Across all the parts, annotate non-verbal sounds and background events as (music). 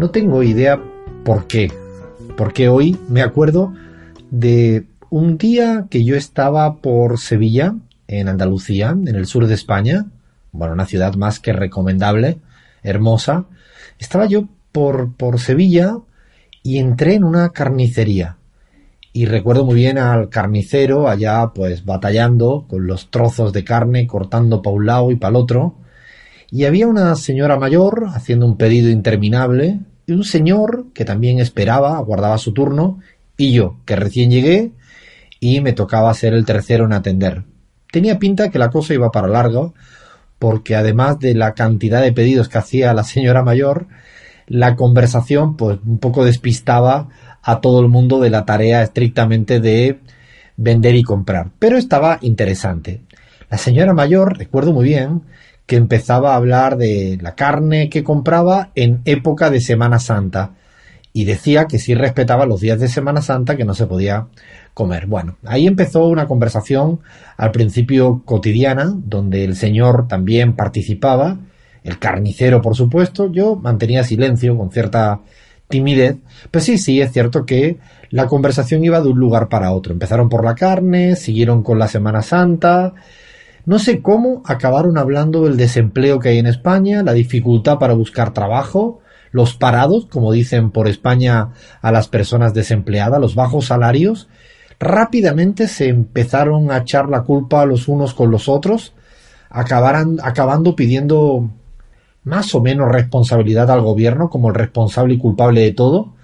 No tengo idea por qué. Porque hoy me acuerdo de un día que yo estaba por Sevilla, en Andalucía, en el sur de España, bueno, una ciudad más que recomendable, hermosa. Estaba yo por, por Sevilla y entré en una carnicería. Y recuerdo muy bien al carnicero allá pues batallando con los trozos de carne, cortando para un lado y para el otro. Y había una señora mayor haciendo un pedido interminable un señor que también esperaba, aguardaba su turno, y yo, que recién llegué y me tocaba ser el tercero en atender. Tenía pinta que la cosa iba para largo, porque además de la cantidad de pedidos que hacía la señora mayor, la conversación pues un poco despistaba a todo el mundo de la tarea estrictamente de vender y comprar. Pero estaba interesante. La señora mayor, recuerdo muy bien, que empezaba a hablar de la carne que compraba en época de Semana Santa y decía que sí respetaba los días de Semana Santa que no se podía comer. Bueno, ahí empezó una conversación al principio cotidiana donde el señor también participaba, el carnicero por supuesto, yo mantenía silencio con cierta timidez, pues sí, sí, es cierto que la conversación iba de un lugar para otro. Empezaron por la carne, siguieron con la Semana Santa, no sé cómo acabaron hablando del desempleo que hay en España, la dificultad para buscar trabajo, los parados, como dicen por España a las personas desempleadas, los bajos salarios. Rápidamente se empezaron a echar la culpa los unos con los otros, acabaran, acabando pidiendo más o menos responsabilidad al gobierno como el responsable y culpable de todo.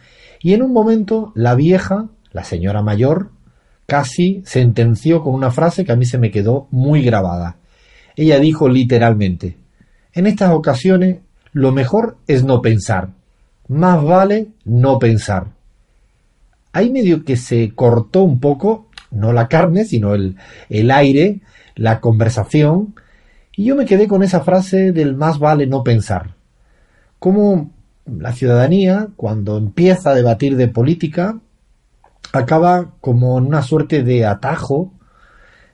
Y en un momento la vieja, la señora mayor, casi sentenció con una frase que a mí se me quedó muy grabada. Ella dijo literalmente, en estas ocasiones lo mejor es no pensar, más vale no pensar. Ahí medio que se cortó un poco, no la carne, sino el, el aire, la conversación, y yo me quedé con esa frase del más vale no pensar. Como la ciudadanía, cuando empieza a debatir de política, acaba como en una suerte de atajo,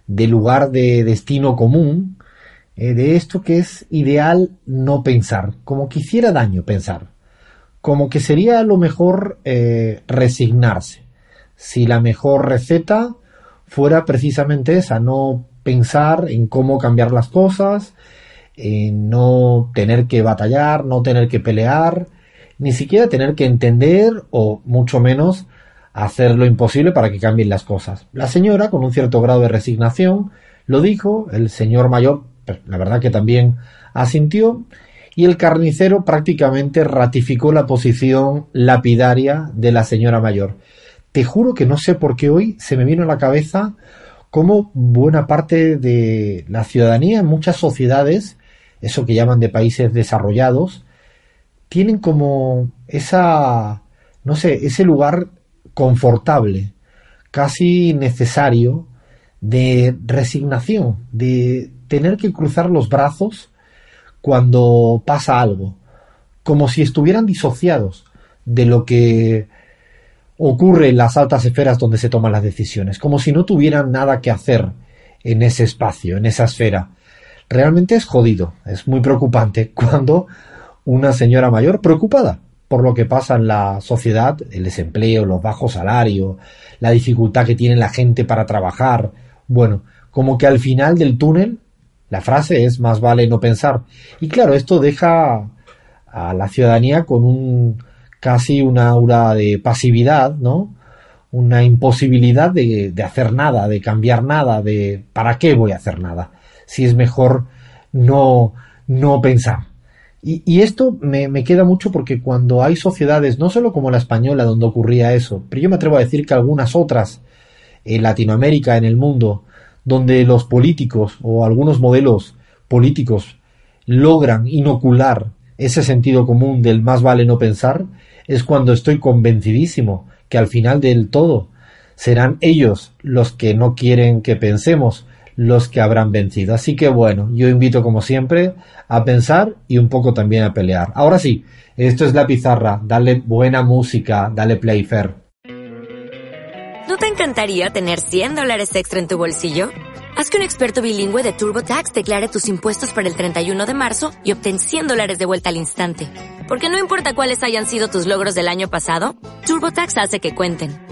de lugar de destino común, eh, de esto que es ideal no pensar, como que hiciera daño pensar, como que sería lo mejor eh, resignarse. Si la mejor receta fuera precisamente esa, no pensar en cómo cambiar las cosas, en no tener que batallar, no tener que pelear, ni siquiera tener que entender o mucho menos hacer lo imposible para que cambien las cosas. La señora, con un cierto grado de resignación, lo dijo, el señor mayor, pues, la verdad que también asintió, y el carnicero prácticamente ratificó la posición lapidaria de la señora mayor. Te juro que no sé por qué hoy se me vino a la cabeza cómo buena parte de la ciudadanía en muchas sociedades, eso que llaman de países desarrollados, tienen como esa, no sé, ese lugar confortable, casi necesario, de resignación, de tener que cruzar los brazos cuando pasa algo, como si estuvieran disociados de lo que ocurre en las altas esferas donde se toman las decisiones, como si no tuvieran nada que hacer en ese espacio, en esa esfera. Realmente es jodido, es muy preocupante (laughs) cuando una señora mayor preocupada por lo que pasa en la sociedad, el desempleo, los bajos salarios, la dificultad que tiene la gente para trabajar. Bueno, como que al final del túnel, la frase es más vale no pensar. Y claro, esto deja a la ciudadanía con un casi una aura de pasividad, ¿no? Una imposibilidad de, de hacer nada, de cambiar nada, de ¿para qué voy a hacer nada? Si es mejor no, no pensar. Y, esto me, queda mucho porque cuando hay sociedades, no solo como la española, donde ocurría eso, pero yo me atrevo a decir que algunas otras, en Latinoamérica, en el mundo, donde los políticos o algunos modelos políticos logran inocular ese sentido común del más vale no pensar, es cuando estoy convencidísimo que al final del todo serán ellos los que no quieren que pensemos, los que habrán vencido. Así que bueno, yo invito como siempre a pensar y un poco también a pelear. Ahora sí, esto es la pizarra, dale buena música, dale play fair. ¿No te encantaría tener 100 dólares extra en tu bolsillo? Haz que un experto bilingüe de TurboTax declare tus impuestos para el 31 de marzo y obtén 100 dólares de vuelta al instante. Porque no importa cuáles hayan sido tus logros del año pasado, TurboTax hace que cuenten.